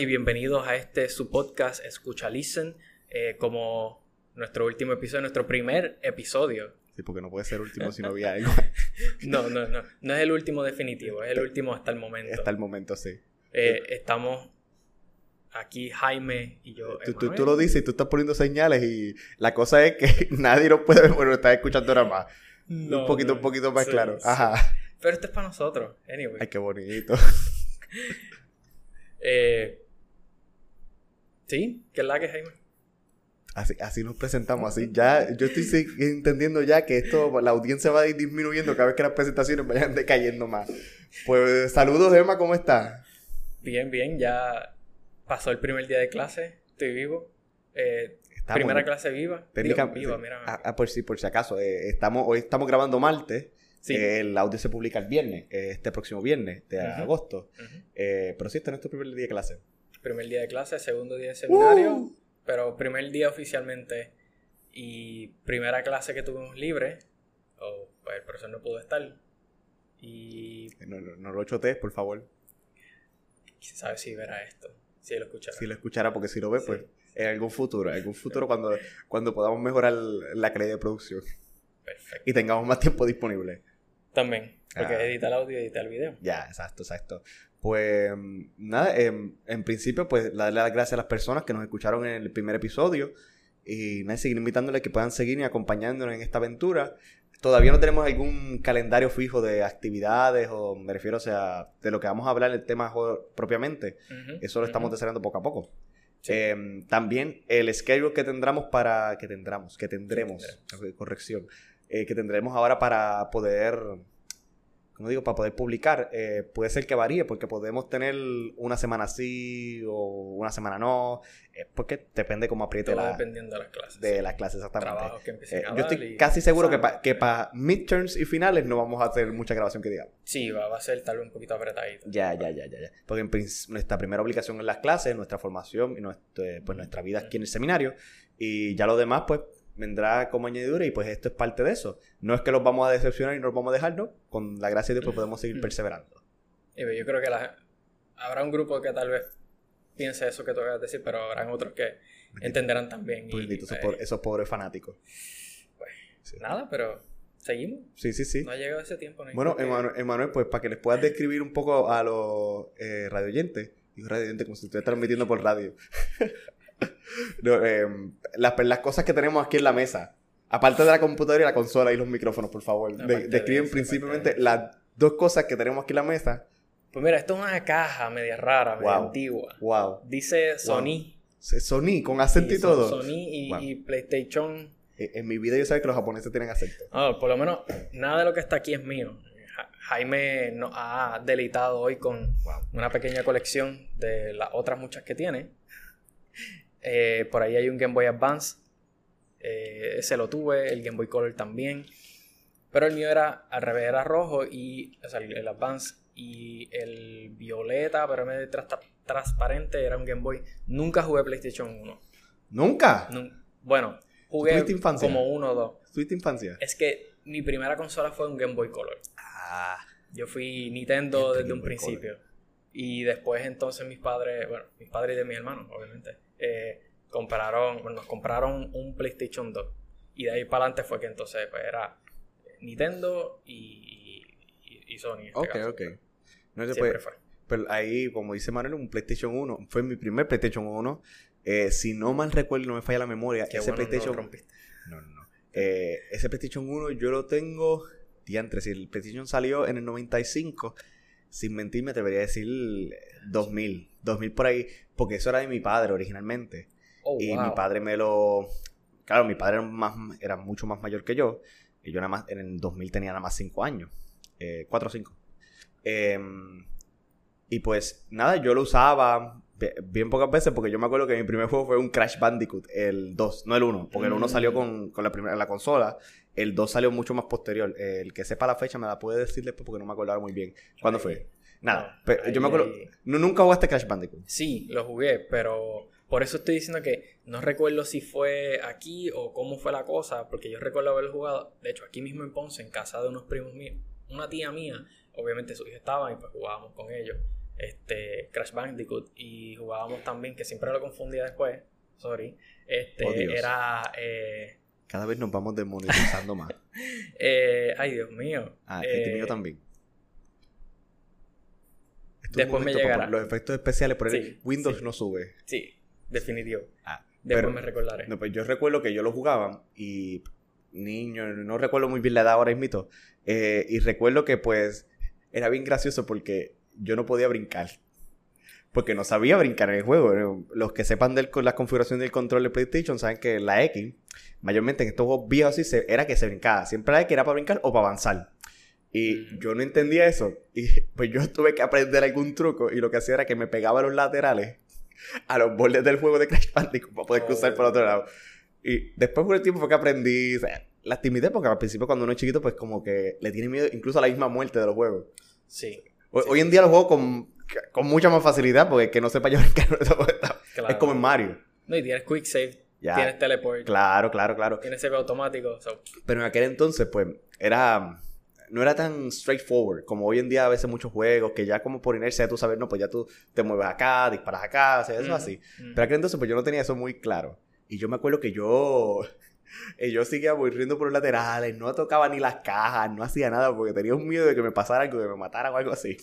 Y bienvenidos a este su podcast Escucha Listen, eh, como nuestro último episodio, nuestro primer episodio. Sí, porque no puede ser último si no había algo. no, no, no, no es el último definitivo, es el último hasta el momento. Hasta el momento, sí. Eh, estamos aquí Jaime y yo. Tú, tú, lo dices y tú estás poniendo señales y la cosa es que nadie lo puede ver, bueno, estás escuchando ahora más. un poquito, un poquito más claro. Ajá. Pero esto es para nosotros, anyway. Ay, qué bonito. Eh, sí, ¿qué es la que Jaime? Así, así nos presentamos, así ya, yo estoy entendiendo ya que esto, la audiencia va a ir disminuyendo cada vez que las presentaciones vayan decayendo más. Pues saludos Emma, ¿cómo estás? Bien, bien, ya pasó el primer día de clase, estoy vivo. Eh, primera clase viva. viva, mira. Ah, ah, por si, por si acaso, eh, estamos, hoy estamos grabando martes el audio se publica el viernes, este próximo viernes de agosto. Eh, pero sí, este es nuestro primer día de clase. Primer día de clase, segundo día de seminario, ¡Uh! pero primer día oficialmente y primera clase que tuvimos libre, o pues el profesor no pudo estar. Y... No, no, no lo chotees, por favor. Quién sabe si verá esto, si lo escuchará. Si lo escuchará, porque si lo ve, pues en algún futuro, en algún futuro cuando, cuando podamos mejorar la calidad de producción. Perfecto. Y tengamos más tiempo disponible. También, porque ah. edita el audio y edita el video. Ya, exacto, exacto. Pues nada, en, en principio, pues darle las gracias a las personas que nos escucharon en el primer episodio y nada, seguir invitándoles que puedan seguir y acompañándonos en esta aventura. Todavía no tenemos algún calendario fijo de actividades o me refiero, o sea, de lo que vamos a hablar el tema propiamente. Eso lo estamos desarrollando poco a poco. Em, también el schedule que tendremos para... que tendremos, que tendremos, corrección, eh, que tendremos ahora para poder, como digo, para poder publicar, eh, puede ser que varíe, porque podemos tener una semana sí o una semana no, eh, porque depende cómo apriete la... dependiendo de las clases. De las clases, exactamente. yo estoy casi seguro que, que para midterms y finales no vamos a hacer mucha grabación que digamos. Sí, va, a ser tal vez un poquito apretadito. Ya, ya, ya, ya, ya. Porque en nuestra primera obligación en las clases, nuestra formación y pues nuestra vida aquí en el seminario, y ya lo demás, pues vendrá como añadidura y pues esto es parte de eso. No es que los vamos a decepcionar y nos vamos a dejar, ¿no? Con la gracia de Dios pues podemos seguir perseverando. Y yo creo que habrá un grupo que tal vez piense eso que tú acabas de decir, pero habrán otros que entenderán también. y, pues, esos, pobres fanáticos. Pues, nada, pero seguimos. Sí, sí, sí. No ha llegado ese tiempo. bueno, Emanuel, pues para que les puedas describir un poco a los eh, radioyentes, digo radioyentes como si estuviera transmitiendo por radio. no, em, las, cosas que tenemos aquí en la mesa. Aparte de la computadora y la consola y los micrófonos, por favor. describen principalmente las dos cosas que tenemos aquí en la mesa. Pues mira, esto es una caja media rara, media antigua. Wow. Dice Sony. Sony, con acento y todo. Sony y, PlayStation. E, en, mi vida yo sé que los japoneses tienen acento. Ah, por lo menos nada de lo que está aquí es mío. Jaime nos ha delitado hoy con una pequeña colección de las otras muchas que tiene. Eh, por ahí hay un Game Boy Advance. Eh, ese lo tuve, el Game Boy Color también. Pero el mío era al revés, era rojo y o sea, el Advance y el violeta, pero medio transparente, era un Game Boy. Nunca jugué PlayStation 1. ¿Nunca? bueno, jugué como uno o dos. ¿Tuviste infancia? Es que mi primera consola fue un Game Boy Color. Ah. Yo fui Nintendo desde un principio. Y después entonces mis padres, bueno, mis padres y de mis hermanos, obviamente, eh, compraron, nos compraron un PlayStation 2. Y de ahí para adelante fue que entonces pues, era Nintendo y, y, Sony. Este ok, ok. No se puede, Pero ahí, como dice Manuel, un PlayStation 1. Fue mi primer PlayStation 1. Eh, si no mal recuerdo, no me falla la memoria. ese PlayStation. No, no, no. Eh, ese PlayStation 1 yo lo tengo. Diantre, si el PlayStation salió en el 95 sin mentir, me atrevería a decir 2000, 2000 por ahí, porque eso era de mi padre originalmente. Oh, y mi padre me lo... Claro, mi padre era, más, era mucho más mayor que yo, y yo nada más en el 2000 tenía nada más 5 años, 4 o 5. y pues nada, yo lo usaba bien pocas veces porque yo me acuerdo que mi primer juego fue un Crash Bandicoot, el 2, no el 1, porque el 1 salió mm. con, con la primera la consola el 2 salió mucho más posterior. El que sepa la fecha me la puede decir después porque no me acordaba muy bien. ¿Cuándo fue? Nada. yo me acuerdo. ¿Nunca jugaste Crash Bandicoot? Sí, lo jugué, pero por eso estoy diciendo que no recuerdo si fue aquí o cómo fue la cosa, porque yo recuerdo haberlo jugado, de hecho, aquí mismo en Ponce, en casa de unos primos míos, una tía mía, obviamente sus hijos estaban y pues jugábamos con ellos. este, Crash Bandicoot y jugábamos también, que siempre lo confundía después, sorry, este, Oh, era... eh, Cada vez nos vamos desmonetizando más. eh, ay, Dios mío. Ah, eh, este mío también. Después me llegará. Los efectos especiales, por Sí, Windows sí. no sube. Sí, definitivo. Ah, Después pero- me recordaré. No, pues yo recuerdo que yo lo jugaba y niño, no recuerdo muy bien la edad ahora mismo. eh, y recuerdo que pues era bien gracioso porque yo no podía brincar. Porque no sabía brincar en el juego. Eh, Los que sepan de la configuración del control de PlayStation saben que la X, mayormente en estos juegos viejos así, se- era que se brincaba. Siempre la X era para brincar o para avanzar. Y Mm. yo no entendía eso. Y pues yo tuve que aprender algún truco. Y lo que hacía era que me pegaba a los laterales a los bordes del juego de Crash Bandicoot para poder cruzar por otro lado. Y después por el tiempo fue que aprendí. O sea, la timidez, porque al principio cuando uno es chiquito, pues como que le tiene miedo incluso a la misma muerte de los juegos. Sí, Hoy, Sí. hoy en día los juego con, con mucha más facilidad, porque el que no sepa yo brincar claro. es como en Mario. No, y tienes quick save, Ya. tienes teleport, Claro, claro, claro. tienes save automático. so, Pero en aquel entonces, pues, era. No era tan straightforward como hoy en día a veces muchos juegos que ya como por inercia tú sabes, no, pues ya tú te mueves acá, disparas acá, o sea, eso así. Pero aquel entonces pues yo no tenía eso muy claro. Y yo me acuerdo que yo... Yo seguía aburriendo por los laterales, no tocaba ni las cajas, no hacía nada porque tenía un miedo de que me pasara algo, de que me matara o algo así.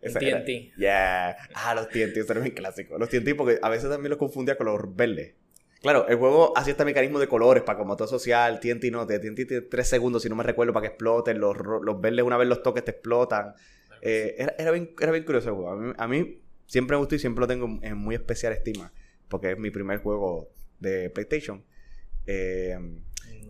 Esa era- TNT. Yeah. Ah, los TNT, eso era mi clásico. Los TNT porque a veces también los confundía con los verdes. Claro, el juego hacía este mecanismo de colores para como todo social. TNT no, TNT tiene 3 segundos, si no me recuerdo, para que exploten. Los, los verdes, una vez los toques, te explotan. Eh, era, era, bien, era bien curioso el juego. A mí, a mí siempre me gustó y siempre lo tengo en muy especial estima. Porque es mi primer juego de PlayStation. Eh,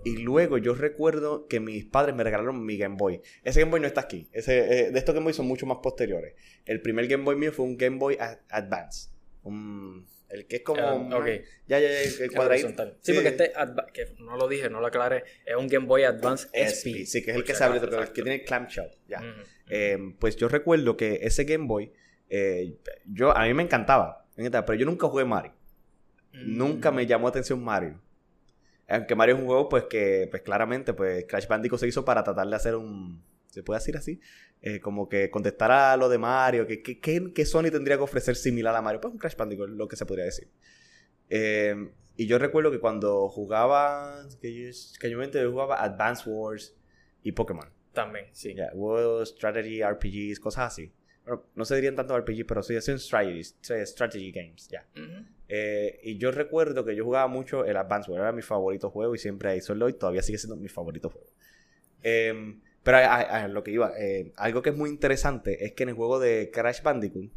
y luego yo recuerdo que mis padres me regalaron mi Game Boy. Ese Game Boy no está aquí. Ese, eh, de estos Game Boy son mucho más posteriores. El primer Game Boy mío fue un Game Boy Advance. Un- el que es como... Ok. Ya, ya, ya, el El cuadradito. horizontal. Sí, porque este, que no lo dije, no lo aclaré, es un Game Boy Advance SP. SP, sí, que es el que se abre, acaso, que- tiene el clamshell. Ya. Eh, pues yo recuerdo que ese Game Boy, eh, yo, a mí me encantaba, me encantaba, pero yo nunca jugué Mario. Nunca me llamó atención Mario. Aunque Mario es un juego, pues que, pues claramente, pues Crash Bandicoot se hizo para tratar de hacer un, ¿se puede decir así? Eh, como que contestar a lo de Mario, que, que, que- que Sony tendría que ofrecer similar a Mario. Pues un Crash Bandicoot, lo que se podría decir. Eh, y yo recuerdo que cuando jugaba, que yo, que yo, jugaba Advance Wars y Pokémon. También, sí. World Strategy, RPGs, cosas así. Bueno, no se dirían tanto RPG, pero sí son strategies, strategy games, ya. Eh, y yo recuerdo que yo jugaba mucho el Advance Wars, era mi favorito juego y siempre ahí solo y todavía sigue siendo mi favorito juego. Eh, pero a, a- a lo que iba, eh, algo que es muy interesante es que en el juego de Crash Bandicoot,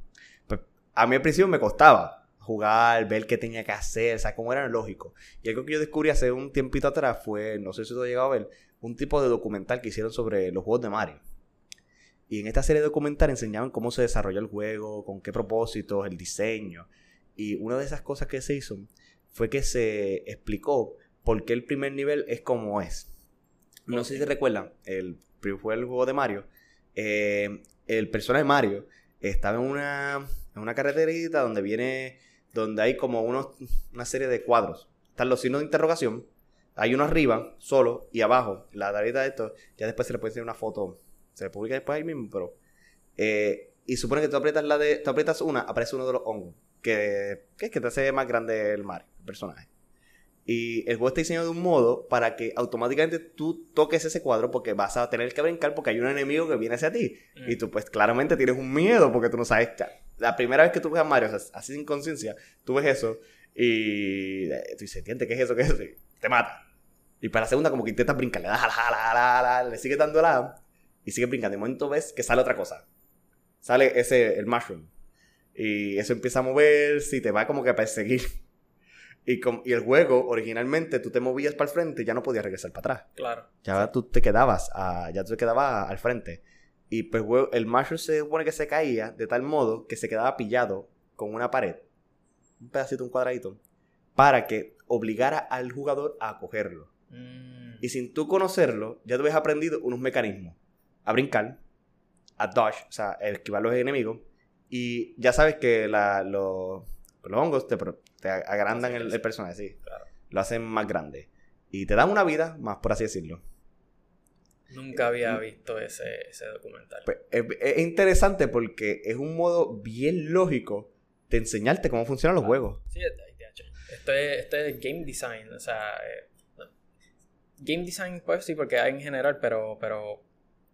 pues a mí al principio me costaba jugar, ver qué tenía que hacer, o sea, cómo era lógico. Y algo que yo descubrí hace un tiempito atrás fue, no sé si tú has llegado a ver, un tipo de documental que hicieron sobre los juegos de Mario. Y en esta serie de documental enseñaban cómo se desarrolló el juego, con qué propósitos, el diseño. Y una de esas cosas que se hizo fue que se explicó por qué el primer nivel es como es. No sé si te recuerdan, el fue el juego de Mario. eh, el personaje Mario estaba en una, en una carreterita donde viene, donde hay como unos, una serie de cuadros. Están los signos de interrogación. Hay uno arriba, solo, y abajo, la tarjeta de esto. Ya después se le puede hacer una foto. Se publica después ahí mismo, pero. eh, y supone que tú aprietas la de. Tú aprietas una, aparece uno de los hongos. Que, que es que te hace más grande el Mario, el personaje. Y el juego está diseñado de un modo para que automáticamente tú toques ese cuadro porque vas a tener que brincar porque hay un enemigo que viene hacia ti. Mm. Y tú pues claramente tienes un miedo porque tú no sabes. La primera vez que tú ves a Mario, o sea, así sin conciencia, tú ves eso y eh, tú dices, ¿entiendes qué es eso? ¿Qué es eso? Y te mata. Y para la segunda como que intentas brincar, le das a la, a la, a la, a la, le sigues dando la y sigues brincando. De momento ves que sale otra cosa. Sale ese, el mushroom. Y eso empieza a moverse y te va como que a perseguir. Y, com- y el juego, originalmente, tú te movías para el frente y ya no podías regresar para atrás. Claro. Ya tú te quedabas, a- ya tú te quedabas al frente. Y pues el mushroom se supone que se caía de tal modo que se quedaba pillado con una pared, un pedacito, un cuadradito, para que obligara al jugador a cogerlo. Mm. Y sin tú conocerlo, ya tú habías aprendido unos mecanismos. A brincar, a dodge, o sea, a esquivar los enemigos. Y ya sabes que la- los, los hongos te, te agrandan el, el personaje, sí. Claro. Lo hacen más grande. Y te dan una vida, más por así decirlo. Nunca había visto ese, ese documental. Pues, es, interesante porque es un modo bien lógico de enseñarte cómo funcionan los juegos. Sí, esto es, esto es game design, o sea, eh, game design pues sí, porque hay en general, pero, pero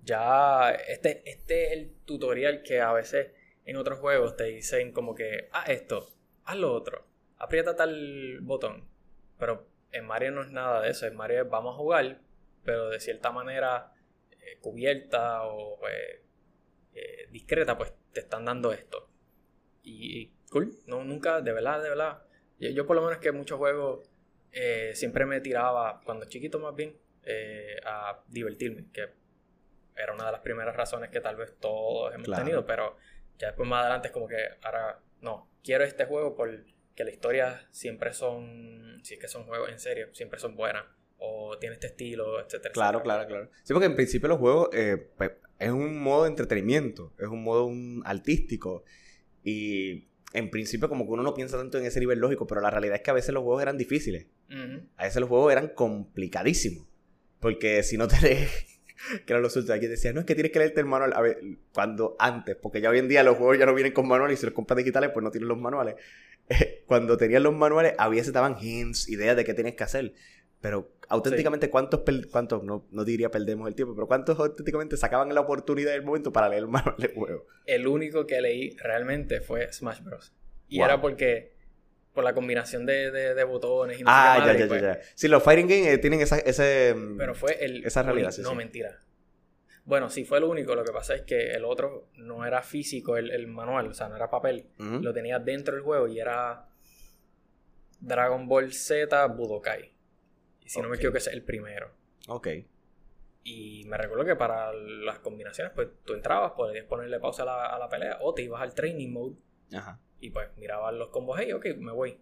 ya este, este es el tutorial que a veces en otros juegos te dicen como que, haz esto, haz lo otro, aprieta tal botón, pero en Mario no es nada de eso, en Mario es vamos a jugar, pero de cierta manera eh, cubierta o pues, eh, discreta, pues te están dando esto. Y, cool, no, nunca, de verdad, de verdad. Yo, por lo menos que muchos juegos eh, siempre me tiraba, cuando chiquito más bien, a divertirme, que era una de las primeras razones que tal vez todos hemos tenido, pero ya después más adelante es como que ahora, no, quiero este juego porque la historia siempre son, si es que son juegos en serio, siempre son buenas o tiene este estilo, etcétera. Claro, claro, claro. Sí, porque en principio los juegos eh, pues, es un modo de entretenimiento, es un modo artístico y en principio como que uno no piensa tanto en ese nivel lógico, pero la realidad es que a veces los juegos eran difíciles. A veces los juegos eran complicadísimos. Porque si no tenés... que eran los últimos, aquí decía, no, es que tienes que leerte el manual. A ver, cuando antes, porque ya hoy en día los juegos ya no vienen con manuales y si los compras digitales, pues no tienen los manuales. cuando tenían los manuales, había se daban hints, ideas de qué tienes que hacer. Pero auténticamente, ¿cuántos, cuántos no, no, diría perdemos el tiempo, pero cuántos auténticamente sacaban la oportunidad del momento para leer el manual de juego? El único que leí realmente fue Smash Bros. Y era porque por la combinación de, de, botones y no Ah, ya, ya, ya, ya. Sí, los fighting games eh, tienen esa, ese, pero fue el, esa realidad. no, mentira. Bueno, sí, fue el único. Lo que pasa es que el otro no era físico, el, el manual, o sea, no era papel. Lo tenía dentro del juego y era Dragon Ball Z Budokai si no me equivoco, ese es el primero. Ok. Y me recuerdo que para las combinaciones, pues tú entrabas, podías ponerle pausa a la, pelea o te ibas al training mode. Ajá. Y pues mirabas los combos, hey, ok, me voy.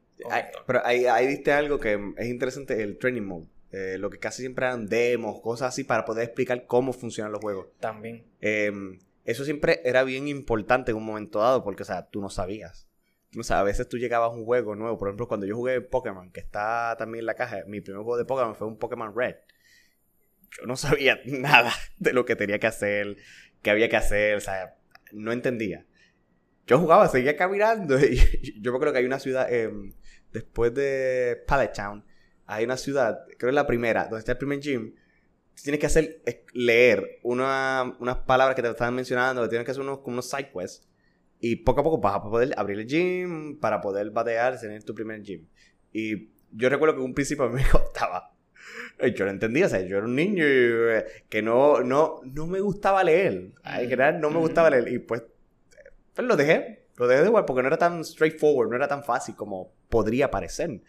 pero ahí, ahí diste algo que es interesante, el training mode. Eh, lo que casi siempre eran demos, cosas así, para poder explicar cómo funcionan los juegos. También. Em, eso siempre era bien importante en un momento dado, porque, o sea, tú no sabías. O sea, a veces tú llegabas a un juego nuevo. Por ejemplo, cuando yo jugué Pokémon, que está también en la caja, mi primer juego de Pokémon fue un Pokémon Red. Yo no sabía nada de lo que tenía que hacer, qué había que hacer, o sea, no entendía. Yo jugaba, seguía caminando y yo me creo que hay una ciudad, em, después de Pallet Town, hay una ciudad, creo que es la primera, donde está el primer gym, tienes que hacer, leer una, unas palabras que te estaban mencionando, tienes que hacer unos, como unos side quests y poco a poco vas a poder abrir el gym para poder batear, tener tu primer gym. Y yo recuerdo que un principio a mí me costaba. Yo no entendía, o sea, yo era un niño eh, que no, no, no me gustaba leer. En general no me gustaba leer. Y pues, pues lo dejé. Lo dejé de igual porque no era tan straightforward, no era tan fácil como podría parecer.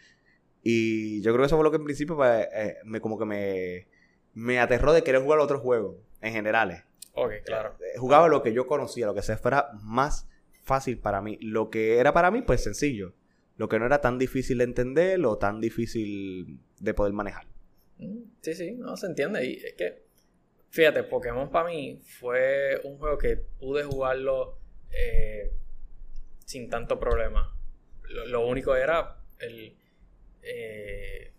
Y yo creo que eso fue lo que en principio pues, eh, me, como que me, me aterró de querer jugar otros juegos en generales. Ok, claro. Eh, jugaba lo que yo conocía, lo que se fuera más fácil para mí. Lo que era para mí, pues sencillo. Lo que no era tan difícil de entender o tan difícil de poder manejar. Mm, sí, sí, no se entiende. Y es que, fíjate, Pokémon para mí fue un juego que pude jugarlo eh, sin tanto problema. Lo, único era el. Eh,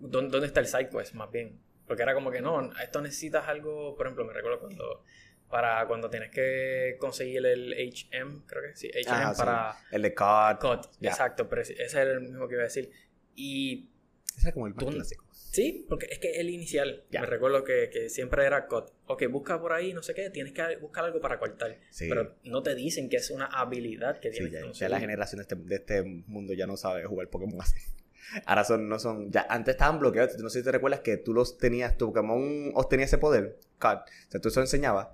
¿Dónde está el sidequest, más bien? Porque era como que no, esto necesitas algo. Por ejemplo, me recuerdo cuando para cuando tienes que conseguir el HM, creo que sí, HM para... El de COD. COD, exacto, pero ese es el mismo que iba a decir. Y... Ese es como el más clásico. Sí, porque es que el inicial, me recuerdo que, que, siempre era COD. Ok, busca por ahí, no sé qué, tienes que buscar algo para cortar. Pero no te dicen que es una habilidad que tienes que conseguir. Ya la generación de este, de este mundo ya no sabe jugar Pokémon así. Ahora son, no son, ya antes estaban bloqueados. No sé si te recuerdas que tú los tenías, tu Pokémon obtenía ese poder, COD. O sea, tú eso enseñabas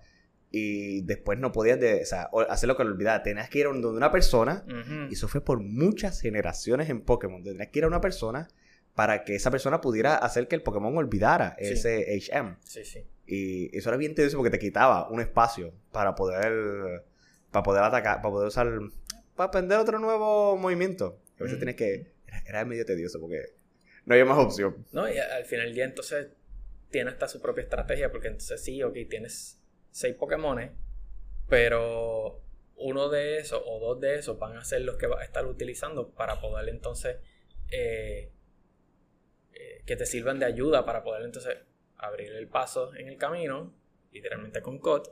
y después no podías de, o sea, hacer lo que lo olvidaba. Tenías que ir a donde una persona, y eso fue por muchas generaciones en Pokémon. Tenías que ir a una persona para que esa persona pudiera hacer que el Pokémon olvidara ese HM. Sí, sí. Y eso era bien tedioso porque te quitaba un espacio para poder, para poder atacar, para poder usar, para aprender otro nuevo movimiento. A veces tienes que, era, medio tedioso porque no había más opción. No, y al final del día entonces tiene hasta su propia estrategia porque entonces sí, ok, tienes seis Pokémon, pero uno de esos o dos de esos van a ser los que vas a estar utilizando para poder entonces eh, eh, que te sirvan de ayuda para poder entonces abrir el paso en el camino, literalmente con COD,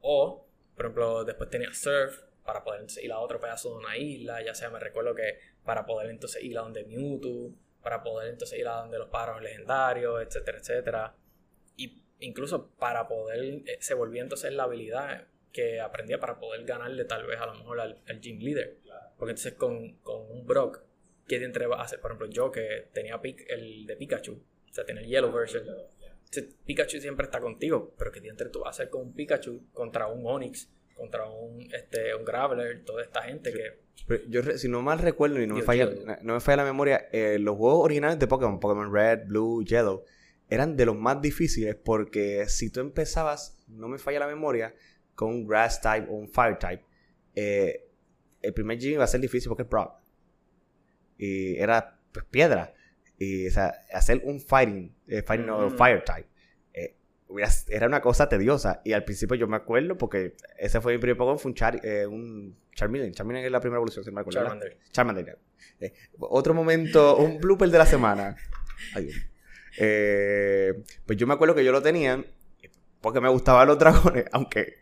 o, por ejemplo, después tenía Surf para poder ir a otro pedazo de una isla, ya sea me recuerdo que para poder entonces ir a donde Mewtwo, para poder entonces ir a donde los pájaros legendarios, etcétera, etcétera. Y incluso para poder, eh, se volvía entonces la habilidad que aprendía para poder ganarle tal vez a lo mejor al, Gym Leader. Porque entonces con, con un Brock, ¿qué te a hacer? Por ejemplo, yo que tenía el de Pikachu, o sea, tiene el Yellow version. Pikachu siempre está contigo, pero ¿qué entre tú vas a hacer con un Pikachu contra un Onix, contra un, este, un Graveler, toda esta gente que... yo, si no mal recuerdo y no, me, falla, no me falla la memoria, eh, los juegos originales de Pokémon, Pokémon Red, Blue, Yellow, eran de los más difíciles porque si tú empezabas, no me falla la memoria, con un Grass type o un Fire type, eh, el primer gym iba a ser difícil porque es Brock. Y era pues, piedra. Y, o sea, hacer un fighting, eh, fighting o fire type, eh, era una cosa tediosa. Y al principio yo me acuerdo, porque ese fue mi primer Pokémon, fue un, Char, eh, un Charmeleon. Charmeleon es la primera evolución, si me acuerdo. Charmander. Charmander. otro momento, un blooper de la semana. pues yo me acuerdo que yo lo tenía porque me gustaban los dragones, aunque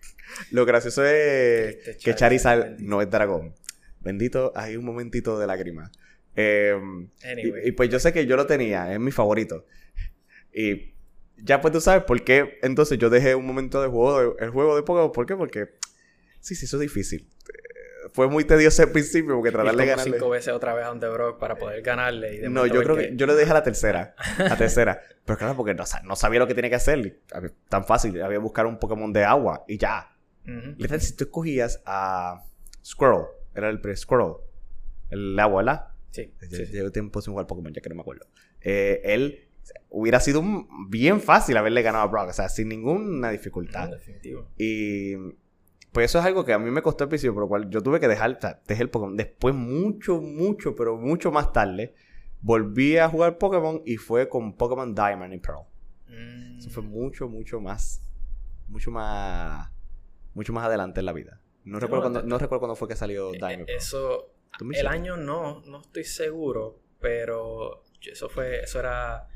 lo gracioso es este que Charizard no es dragón. Bendito, hay un momentito de lágrima. Em, y, pues yo sé que yo lo tenía, es mi favorito. Y ya pues tú sabes por qué entonces yo dejé un momento de juego, el juego de Pokémon. ¿Por qué? Porque sí, sí, eso es difícil. Fue muy tedioso al principio porque tratar de ganarle. cinco veces otra vez a Brock para poder ganarle. no, yo creo que... yo le dejé a la tercera. La tercera. Pero claro, porque no, no, sabía lo que tenía que hacer. Tan fácil. Había que buscar un Pokémon de agua y ya. Uh si tú escogías a Squirrel, era el pre-Squirrel, el agua, ¿verdad? Sí. Llevo tiempo sin jugar Pokémon, ya que no me acuerdo. Eh, él hubiera sido bien fácil haberle ganado a Brock, o sea, sin ninguna dificultad. definitivo. Y pues eso es algo que a mí me costó al principio, por lo cual yo tuve que dejar, o sea, dejé el Pokémon. Después, mucho, mucho, pero mucho más tarde, volví a jugar Pokémon y fue con Pokémon Diamond y Pearl. Eso fue mm. mucho, mucho más, mucho más, mucho más adelante en la vida. No, recuerdo, cuando, no recuerdo cuándo fue que salió eh, Diamond. Eso, el año no, no estoy seguro, pero eso fue, eso era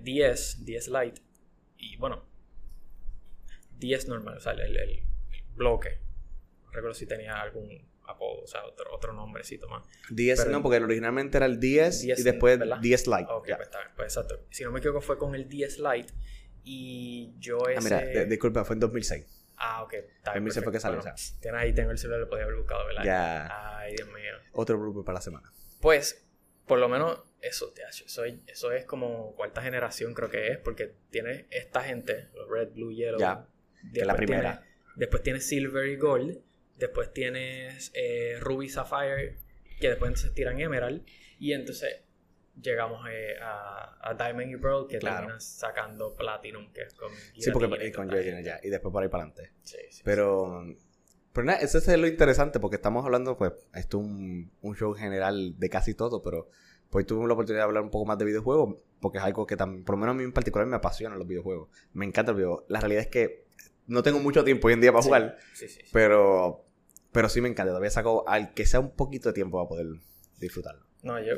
10, eh, 10 Lite. Y bueno, 10 normal, o sea, el, bloque. No recuerdo si tenía algún apodo, o sea, otro, otro nombrecito más. 10, no, porque originalmente era el 10, y después 10 Lite. Ok, pues está bien, pues exacto. Si no me equivoco fue con el 10 Lite y yo ese... Ah, mira, disculpa, fue en 2006. Ah, ok. Está en fue que salió. Bueno, ahí tengo el celular, lo podía haber buscado, ¿verdad? Ya. Ay, Dios mío. Otro grupo para la semana. Pues, por lo menos eso, eso, eso es como cuarta generación creo que es, porque tiene esta gente, los Red, Blue, Yellow. Ya, que la primera. después tienes Silver y Gold, después tienes eh, Ruby, Sapphire, que después entonces tiran Emerald, y entonces llegamos eh, a, Diamond y Pearl que terminas sacando Platinum, que es con Sí, porque con ya, y después por ahí para adelante. Sí, sí. Pero, pero nada, eso es lo interesante, porque estamos hablando, pues, esto es un, un show general de casi todo, pero pues tuve la oportunidad de hablar un poco más de videojuegos, porque es algo que también, por lo menos a mí en particular me apasiona los videojuegos. Me encanta el videojuego. La realidad es que no tengo mucho tiempo hoy en día para jugar, sí, sí, pero, pero sí me encanta. Todavía saco al que sea un poquito de tiempo para poder disfrutarlo. No, yo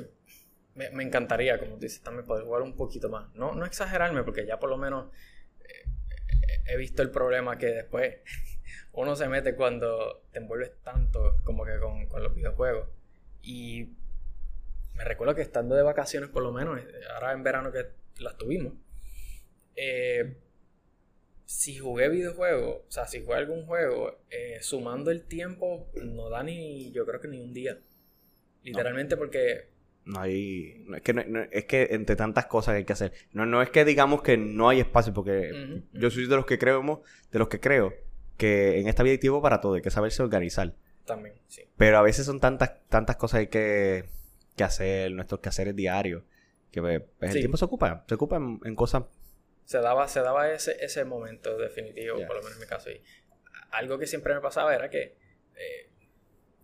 me, encantaría, como tú dices, también poder jugar un poquito más. No, no exagerarme, porque ya por lo menos eh, he visto el problema que después uno se mete cuando te envuelves tanto como que con, con los videojuegos. Y me recuerdo que estando de vacaciones, por lo menos, eh, ahora en verano que las tuvimos, eh, si jugué videojuegos, o sea, si jugué algún juego, sumando el tiempo, no da ni, yo creo que ni un día. Literalmente porque no hay. es, que es que entre tantas cosas que hay que hacer. No, no es que digamos que no hay espacio, porque yo soy de los que creo, de los que creo que en esta vida hay tiempo para todo, hay que saberse organizar. También, sí. Pero a veces son tantas, tantas cosas que hay que, que hacer, nuestros quehaceres diarios, que pues, el tiempo se ocupa, se ocupa en, cosas. Se daba, se daba ese, ese momento definitivo, por lo menos en mi caso. Y algo que siempre me pasaba era que eh,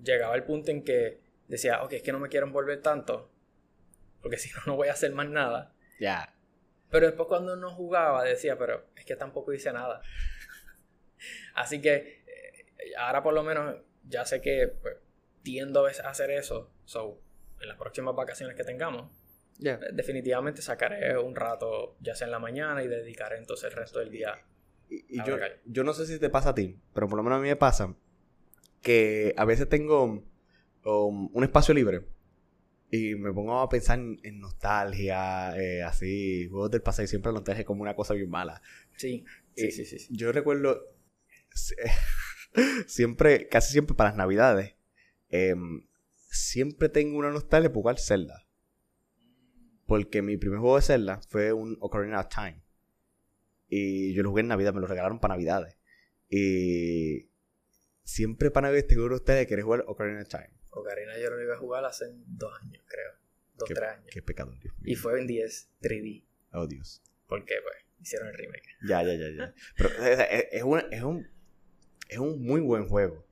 llegaba el punto en que decía, ok, es que no me quiero envolver tanto, porque si no, no voy a hacer más nada. Ya. Pero después cuando no jugaba decía, pero es que tampoco hice nada. Así que eh, ahora por lo menos ya sé que pues, tiendo a hacer eso. So, en las próximas vacaciones que tengamos, eh, definitivamente sacaré un rato, ya sea en la mañana, y dedicaré entonces el resto del día. Y, yo, yo no sé si te pasa a ti, pero por lo menos a mí me pasa que a veces tengo um, un espacio libre y me pongo a pensar en, nostalgia, eh, así, juegos del pasado y siempre lo traje como una cosa bien mala. Sí, sí, sí, sí, Yo recuerdo siempre, casi siempre para las navidades, em, siempre tengo una nostalgia por jugar Zelda. Porque mi primer juego de Zelda fue un Ocarina of Time. Y yo lo jugué en Navidad, me lo regalaron para Navidades. Y siempre para Navidad te juro ustedes que jugar Ocarina of Time. Ocarina yo lo iba a jugar hace dos años, creo. Dos, tres años. Qué pecado, Dios Y fue en 10 3D. Oh, Dios. Porque, pues, hicieron el remake. Ya, ya, ya, ya. Pero es, es, un, es, un, es un muy buen juego.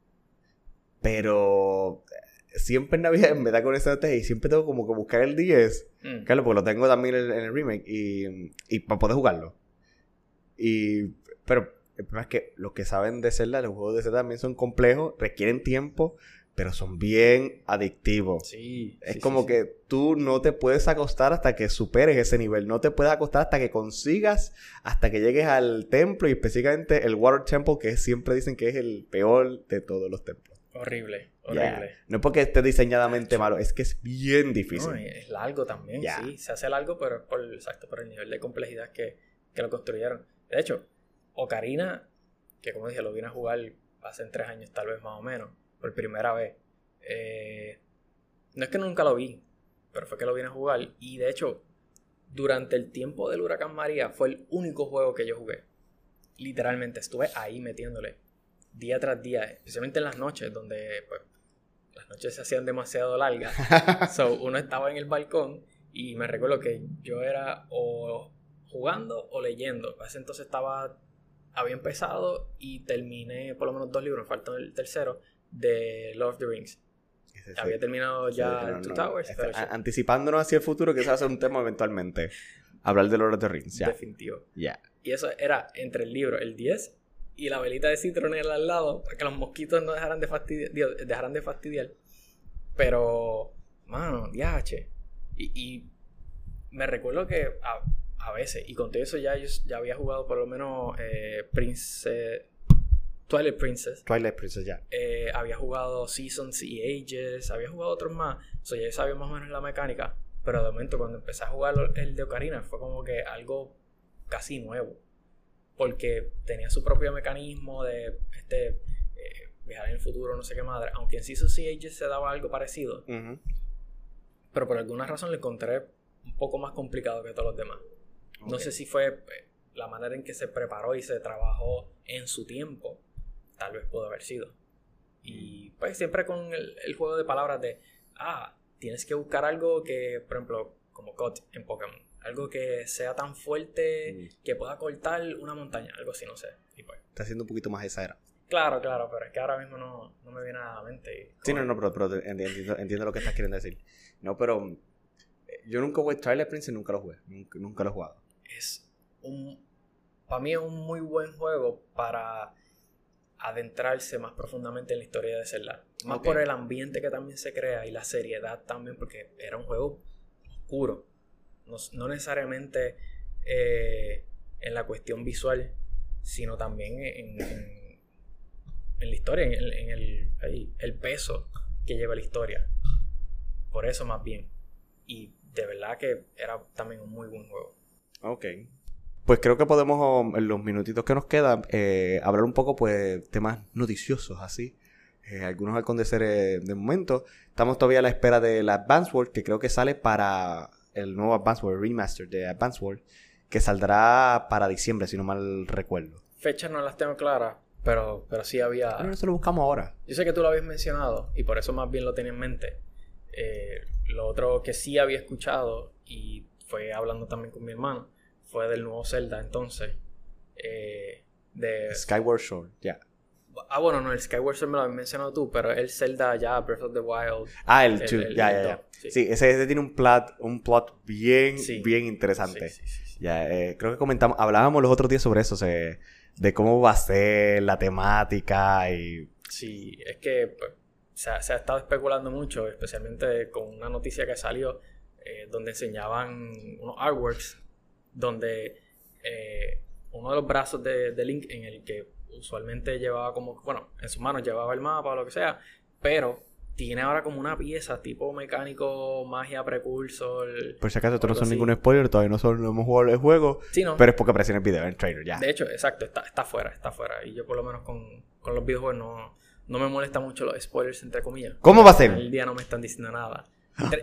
Pero siempre en Navidad me da con esa y siempre tengo como que buscar el 10. Mm. Claro, porque lo tengo también en, el remake y, y para poder jugarlo. Y, pero el problema es que los que saben de Zelda, los juegos de Zelda también son complejos, requieren tiempo, pero son bien adictivos. Sí. Es como que tú no te puedes acostar hasta que superes ese nivel. No te puedes acostar hasta que consigas, hasta que llegues al templo y específicamente el Water Temple, que siempre dicen que es el peor de todos los templos. Horrible, horrible. No es porque esté diseñadamente malo, es que es bien difícil. No, es largo también, sí. Se hace largo, pero por, exacto, por el nivel de complejidad que, que lo construyeron. De hecho, Ocarina, que como dije, lo vine a jugar hace tres años tal vez más o menos, por primera vez. Eh, no es que nunca lo vi, pero fue que lo vine a jugar. Y de hecho, durante el tiempo del huracán María fue el único juego que yo jugué. Literalmente estuve ahí metiéndole día tras día, especialmente en las noches, donde pues, las noches se hacían demasiado largas. so, uno estaba en el balcón y me recuerdo que yo era o jugando o leyendo. A ese entonces estaba, había empezado y terminé por lo menos dos libros, me falta el tercero, de Lord of the Rings. Había terminado ya Two Towers. Anticipándonos hacia el futuro, que se va a ser un tema eventualmente. Hablar de Lord of the Rings, ya. Definitivo. Ya. Y eso era entre el libro, el 10 y la velita de citronel al lado para que los mosquitos no dejaran de fastidiar, dejaran de fastidiar. Pero, mano, diache. Y, y me recuerdo que a, veces, y con todo eso ya, yo ya había jugado por lo menos eh, Prince, Twilight Princess. Twilight Princess, ya. Eh, había jugado Seasons y Ages, había jugado otros más. O sea, ya sabía más o menos la mecánica. Pero de momento, cuando empecé a jugar el de Ocarina, fue como que algo casi nuevo porque tenía su propio mecanismo de este eh, viajar en el futuro, no sé qué madre. Aunque en Season Age se daba algo parecido, pero por alguna razón le encontré un poco más complicado que todos los demás. No sé si fue eh, la manera en que se preparó y se trabajó en su tiempo, tal vez pudo haber sido. Y pues siempre con el, el juego de palabras de, ah, tienes que buscar algo que, por ejemplo, como Cut en Pokémon algo que sea tan fuerte mm. que pueda cortar una montaña, algo así, no sé. pues, Está haciendo un poquito más esa era. Claro, claro, pero es que ahora mismo no, no me viene a la mente. Sí, no, no, pero, entiendo, lo que estás queriendo decir. No, pero eh, yo nunca jugué Twilight Princess, nunca lo jugué, nunca, nunca lo he jugado. Es un, para mí es un muy buen juego para adentrarse más profundamente en la historia de Zelda. Más por el ambiente que también se crea y la seriedad también, porque era un juego oscuro no, necesariamente eh, en la cuestión visual, sino también en, en, la historia, en, el, el, peso que lleva la historia. Por eso más bien. Y de verdad que era también un muy buen juego. Ok. Pues creo que podemos, en los minutitos que nos quedan, eh, hablar un poco, pues, temas noticiosos, así. Eh, algunos al acontecer de momento. Estamos todavía a la espera de la Advance World, que creo que sale para el nuevo Advance World Remaster de Advance World, que saldrá para diciembre, si no mal recuerdo. Fechas no las tengo claras, pero, pero sí había... Pero eso lo buscamos ahora. Yo sé que tú lo habías mencionado y por eso más bien lo tenía en mente. Eh, lo otro que sí había escuchado y fue hablando también con mi hermano fue del nuevo Zelda entonces. Eh, de Skyward Sword, ya. Ah, bueno, no, el Skyward Sword me lo habías mencionado tú, pero el Zelda ya, Breath of the Wild. Ah, el 2, ya, ya, ya. Sí, ese, tiene un plot, un plot bien, bien interesante. ya, eh, creo que comentamos, hablábamos los otros días sobre eso, de cómo va a ser la temática y... Sí, es que pues, se, ha, estado especulando mucho, especialmente con una noticia que salió eh, donde enseñaban unos artworks, donde eh, uno de los brazos de, de, Link, en el que usualmente llevaba como, bueno, en sus manos llevaba el mapa o lo que sea, pero tiene ahora como una pieza tipo mecánico, magia, precursor. Por si acaso, esto no son ningún spoiler, todavía no, son, no hemos jugado el juego. Sí, no. Pero es porque aparece en el video, en el trailer, ya. De hecho, exacto, está, está fuera, está fuera. Y yo por lo menos con, con los videojuegos no, no me molesta mucho los spoilers, entre comillas. ¿Cómo va a ser? El día no me están diciendo nada.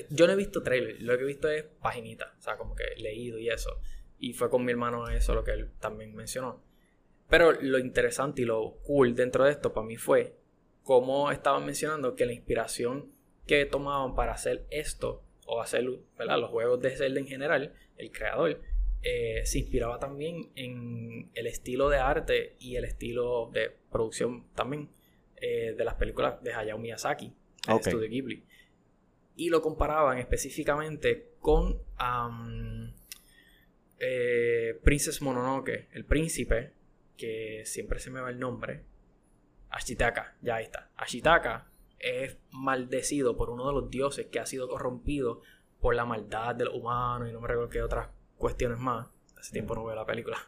Yo no he visto trailer, lo que he visto es paginita, o sea, como que leído y eso. Y fue con mi hermano eso lo que él también mencionó. Pero lo interesante y lo cool dentro de esto para mí fue cómo estaban mencionando que la inspiración que tomaban para hacer esto o hacer los juegos de Zelda en general, el creador, eh, se inspiraba también en el estilo de arte y el estilo de producción también eh, de las películas de Hayao Miyazaki, el estudio Ghibli. Y lo comparaban específicamente con eh, Princess Mononoke, el príncipe, que siempre se me va el nombre, Ashitaka, ya está. Ashitaka es maldecido por uno de los dioses que ha sido corrompido por la maldad de los humanos y no me recuerdo qué otras cuestiones más. Hace tiempo no veo la película.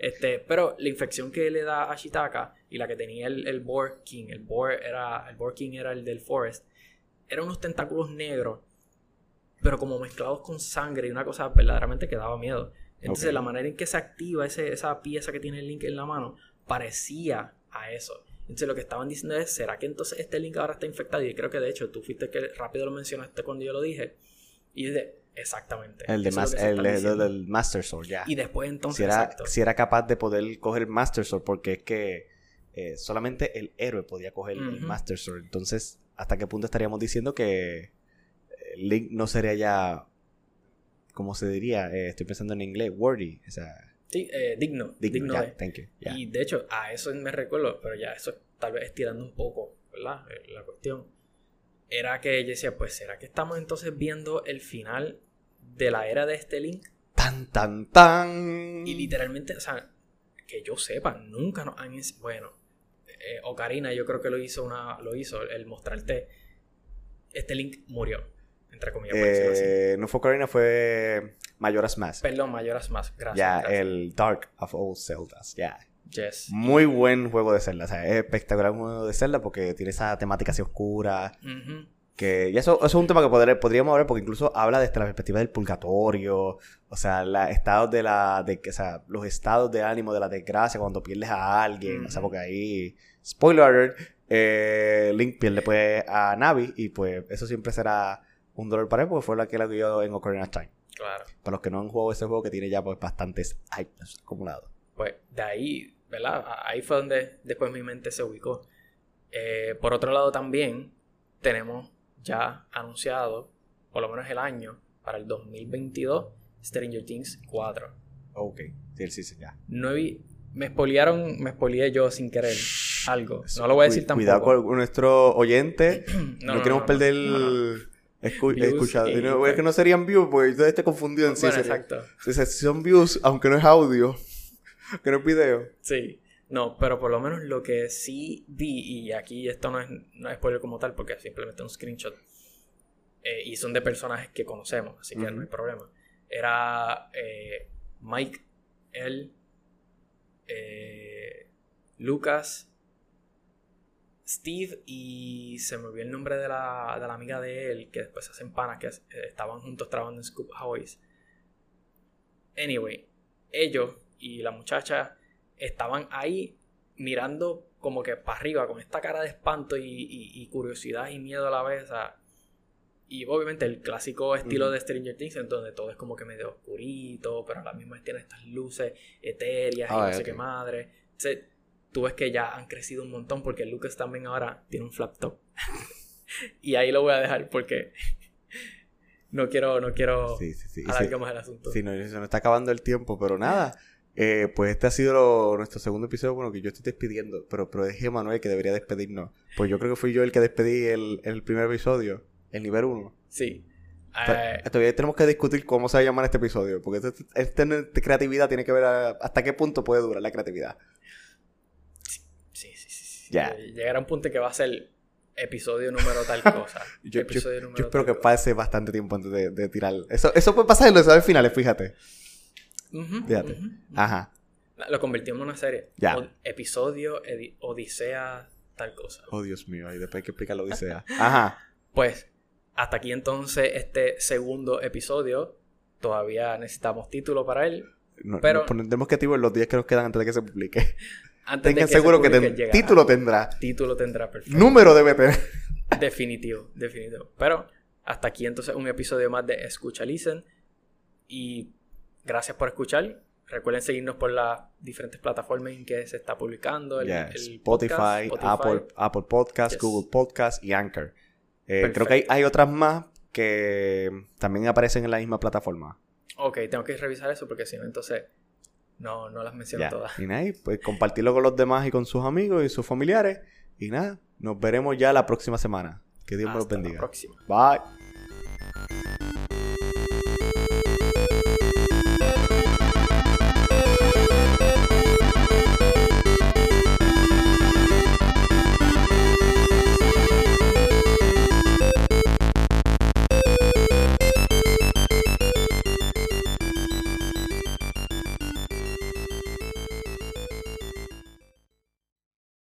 Este, pero la infección que le da a Ashitaka y la que tenía el, el Boar King, el Boar era, el Boar King era el del Forest, eran unos tentáculos negros, pero como mezclados con sangre y una cosa verdaderamente que daba miedo. Entonces la manera en que se activa ese, esa pieza que tiene el Link en la mano parecía a eso. Entonces lo que estaban diciendo es, ¿será que entonces este link ahora está infectado? Y creo que de hecho tú fuiste que rápido lo mencionaste cuando yo lo dije. Y de, exactamente. El, de el, Master Sword, ya. Y después entonces... Si era, si era capaz de poder coger el Master Sword, porque es que eh, solamente el héroe podía coger el Master Sword. Entonces, ¿hasta qué punto estaríamos diciendo que Link no sería ya, como se diría? Eh, estoy pensando en inglés, worthy. O sea, Sí, eh, digno. Digno, Y de hecho, a eso me recuerdo, pero ya eso tal vez estirando un poco, ¿verdad? Eh, la cuestión. Era que ella decía, pues, ¿será que estamos entonces viendo el final de la era de este Link? Tan, tan, tan. Y literalmente, o sea, que yo sepa, nunca nos han... Bueno, eh, Ocarina yo creo que lo hizo, una, lo hizo el mostrarte, este Link murió entre comillas. Eh, no fue Ocarina, fue Majora's Mask. Perdón, Majora's Mask, gracias. Ya, el Dark of All Zeldas, ya. Yes. Muy buen juego de Zelda, o sea, es espectacular un juego de Zelda porque tiene esa temática así oscura. Que, y eso, eso, es un tema que podríamos hablar porque incluso habla desde la perspectiva del purgatorio, o sea, la, estados de la, de, o sea, los estados de ánimo de la desgracia cuando pierdes a alguien, o sea, porque ahí, spoiler alert, eh, Link pierde pues a Navi y pues eso siempre será un dolor para él porque fue la que la vio en Ocarina of Time. Claro. Para los que no han jugado ese juego que tiene ya pues bastantes años acumulados. Pues de ahí, ¿verdad? Ahí fue donde después mi mente se ubicó. Eh, por otro lado también tenemos ya anunciado, por lo menos el año, para el 2022, Stranger Things 4. Ok, sí, sí, sí, ya. No vi, me espoliaron, me espolié yo sin querer algo. No lo voy a decir tampoco. Cuidado con nuestro oyente. no, no, queremos perder el he escuchado. es que no serían views, porque yo estoy confundido en sí. Bueno, exacto. Si, son views, aunque no es audio, que no es video. Sí. No, pero por lo menos lo que sí vi, y aquí esto no es, no es spoiler como tal, porque es simplemente un screenshot, eh, y son de personajes que conocemos, así que no hay problema. Era eh, Mike, él, eh, Lucas, Steve y se me olvidó el nombre de la, de la amiga de él, que después se hacen panas, que eh, estaban juntos trabajando en Scoop Hawaii's. Anyway, ellos y la muchacha estaban ahí mirando como que para arriba, con esta cara de espanto y, curiosidad y miedo a la vez. y obviamente el clásico estilo de Stranger Things, en donde todo es como que medio oscurito, pero a la misma vez tiene estas luces etéreas y ah, no sé qué madre tú ves que ya han crecido un montón porque Lucas también ahora tiene un flap top. y ahí lo voy a dejar porque no quiero, no quiero sí, sí, sí. el asunto. Sí, no, se nos está acabando el tiempo, pero nada. Eh, pues este ha sido nuestro segundo episodio, bueno, que yo estoy despidiendo, pero, pero dije Manuel que debería despedirnos. Pues yo creo que fui yo el que despedí el, el primer episodio, el nivel 1. Sí. Eh, todavía tenemos que discutir cómo se va a llamar este episodio, porque esta este, este creatividad tiene que ver hasta qué punto puede durar la creatividad. Llegará un punto que va a ser episodio número tal cosa. yo, episodio yo- número yo espero que pase bastante tiempo antes de, de tirar. Eso, eso puede pasar en los episodios finales, fíjate. Fíjate. Ajá. Lo convertimos en una serie. Ya. O- episodio, Odisea, tal cosa. Oh, Dios mío, y después hay que explicar la odisea. Ajá. Pues, hasta aquí entonces este segundo episodio. Todavía necesitamos título para él. No, Pero- nos pondremos objetivo en los días que nos quedan antes de que se publique. Antes de Tengan que seguro se que ten- título tendrá. Título tendrá perfecto. Número debe tener. Definitivo, definitivo. Pero hasta aquí entonces un episodio más de Escucha Listen. Y gracias por escuchar. Recuerden seguirnos por las diferentes plataformas en que se está publicando. El, Spotify, podcast, Spotify. Apple, Apple Podcast, Yes. Google Podcast y Anchor. Eh, creo que hay, hay otras más que también aparecen en la misma plataforma. Ok, tengo que revisar eso porque si no, entonces no, no las menciono Ya. todas. Y nada, y pues compartirlo con los demás y con sus amigos y sus familiares. Y nada, nos veremos ya la próxima semana. Que Dios me los Hasta la bendiga. próxima. Bye.